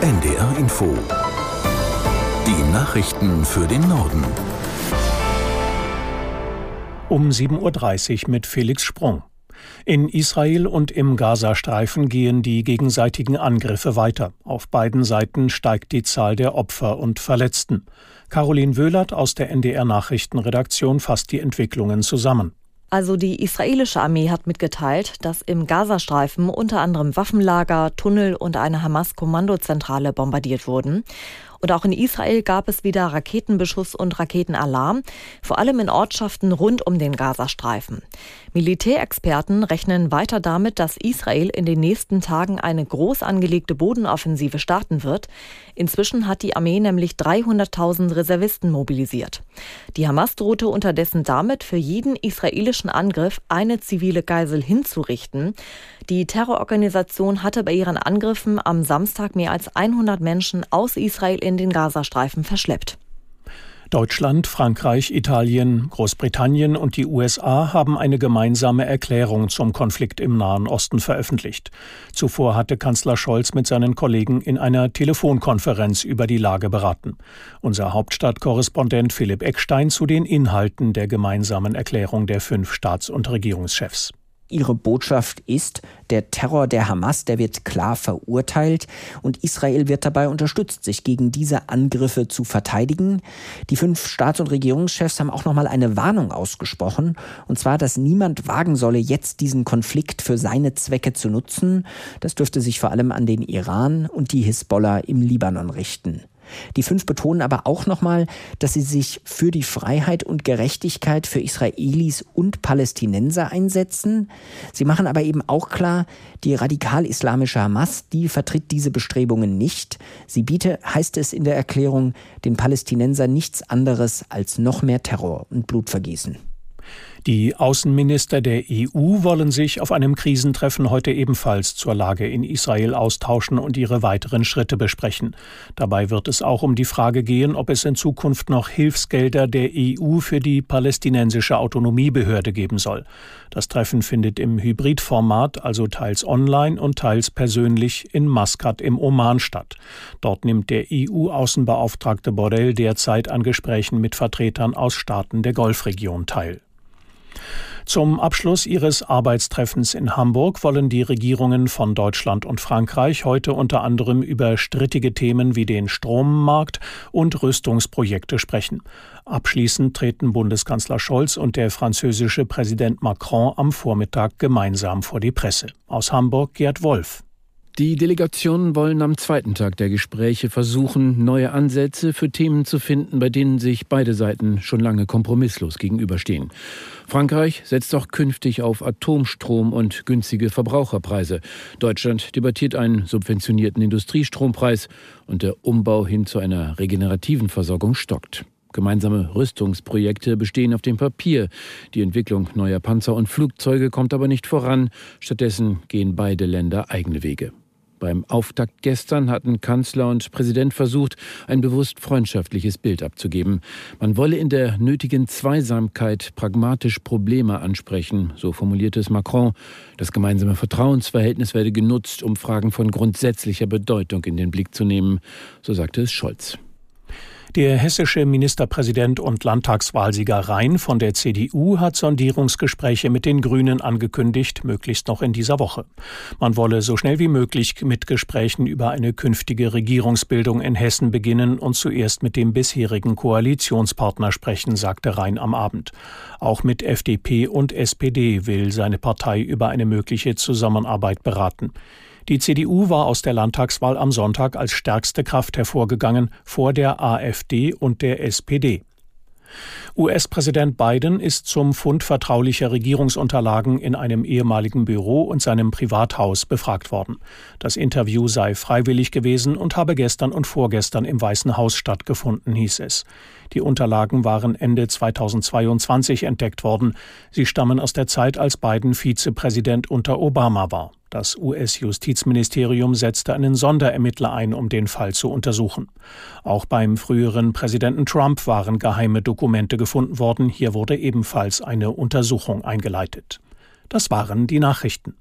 NDR Info. Die Nachrichten für den Norden. Um 7.30 Uhr mit Felix Sprung. In Israel und im Gazastreifen gehen die gegenseitigen Angriffe weiter. Auf beiden Seiten steigt die Zahl der Opfer und Verletzten. Caroline Wöhlert aus der NDR Nachrichtenredaktion fasst die Entwicklungen zusammen. Also die israelische Armee hat mitgeteilt, dass im Gazastreifen unter anderem Waffenlager, Tunnel und eine Hamas-Kommandozentrale bombardiert wurden. Und auch in Israel gab es wieder Raketenbeschuss und Raketenalarm, vor allem in Ortschaften rund um den Gazastreifen. Militärexperten rechnen weiter damit, dass Israel in den nächsten Tagen eine groß angelegte Bodenoffensive starten wird. Inzwischen hat die Armee nämlich 300.000 Reservisten mobilisiert. Die Hamas drohte unterdessen damit, für jeden israelischen Angriff eine zivile Geisel hinzurichten. Die Terrororganisation hatte bei ihren Angriffen am Samstag mehr als 100 Menschen aus Israel in den Gazastreifen verschleppt. Deutschland, Frankreich, Italien, Großbritannien und die USA haben eine gemeinsame Erklärung zum Konflikt im Nahen Osten veröffentlicht. Zuvor hatte Kanzler Scholz mit seinen Kollegen in einer Telefonkonferenz über die Lage beraten. Unser Hauptstadtkorrespondent Philipp Eckstein zu den Inhalten der gemeinsamen Erklärung der fünf Staats- und Regierungschefs. Ihre Botschaft ist, der Terror der Hamas, der wird klar verurteilt und Israel wird dabei unterstützt, sich gegen diese Angriffe zu verteidigen. Die fünf Staats- und Regierungschefs haben auch nochmal eine Warnung ausgesprochen, und zwar, dass niemand wagen solle, jetzt diesen Konflikt für seine Zwecke zu nutzen. Das dürfte sich vor allem an den Iran und die Hisbollah im Libanon richten. Die fünf betonen aber auch nochmal, dass sie sich für die Freiheit und Gerechtigkeit für Israelis und Palästinenser einsetzen. Sie machen aber eben auch klar, die radikal-islamische Hamas, die vertritt diese Bestrebungen nicht. Sie biete, heißt es in der Erklärung, den Palästinensern nichts anderes als noch mehr Terror und Blutvergießen. Die Außenminister der EU wollen sich auf einem Krisentreffen heute ebenfalls zur Lage in Israel austauschen und ihre weiteren Schritte besprechen. Dabei wird es auch um die Frage gehen, ob es in Zukunft noch Hilfsgelder der EU für die palästinensische Autonomiebehörde geben soll. Das Treffen findet im Hybridformat, also teils online und teils persönlich in Maskat im Oman statt. Dort nimmt der EU-Außenbeauftragte Borrell derzeit an Gesprächen mit Vertretern aus Staaten der Golfregion teil. Zum Abschluss ihres Arbeitstreffens in Hamburg wollen die Regierungen von Deutschland und Frankreich heute unter anderem über strittige Themen wie den Strommarkt und Rüstungsprojekte sprechen. Abschließend treten Bundeskanzler Scholz und der französische Präsident Macron am Vormittag gemeinsam vor die Presse. Aus Hamburg Gerd Wolf. Die Delegationen wollen am zweiten Tag der Gespräche versuchen, neue Ansätze für Themen zu finden, bei denen sich beide Seiten schon lange kompromisslos gegenüberstehen. Frankreich setzt auch künftig auf Atomstrom und günstige Verbraucherpreise. Deutschland debattiert einen subventionierten Industriestrompreis und der Umbau hin zu einer regenerativen Versorgung stockt. Gemeinsame Rüstungsprojekte bestehen auf dem Papier. Die Entwicklung neuer Panzer und Flugzeuge kommt aber nicht voran. Stattdessen gehen beide Länder eigene Wege. Beim Auftakt gestern hatten Kanzler und Präsident versucht, ein bewusst freundschaftliches Bild abzugeben. Man wolle in der nötigen Zweisamkeit pragmatisch Probleme ansprechen, so formulierte es Macron. Das gemeinsame Vertrauensverhältnis werde genutzt, um Fragen von grundsätzlicher Bedeutung in den Blick zu nehmen, so sagte es Scholz. Der hessische Ministerpräsident und Landtagswahlsieger Rhein von der CDU hat Sondierungsgespräche mit den Grünen angekündigt, möglichst noch in dieser Woche. Man wolle so schnell wie möglich mit Gesprächen über eine künftige Regierungsbildung in Hessen beginnen und zuerst mit dem bisherigen Koalitionspartner sprechen, sagte Rhein am Abend. Auch mit FDP und SPD will seine Partei über eine mögliche Zusammenarbeit beraten. Die CDU war aus der Landtagswahl am Sonntag als stärkste Kraft hervorgegangen vor der AfD und der SPD. US-Präsident Biden ist zum Fund vertraulicher Regierungsunterlagen in einem ehemaligen Büro und seinem Privathaus befragt worden. Das Interview sei freiwillig gewesen und habe gestern und vorgestern im Weißen Haus stattgefunden, hieß es. Die Unterlagen waren Ende 2022 entdeckt worden. Sie stammen aus der Zeit, als Biden Vizepräsident unter Obama war. Das US-Justizministerium setzte einen Sonderermittler ein, um den Fall zu untersuchen. Auch beim früheren Präsidenten Trump waren geheime Dokumente gefunden worden. Hier wurde ebenfalls eine Untersuchung eingeleitet. Das waren die Nachrichten.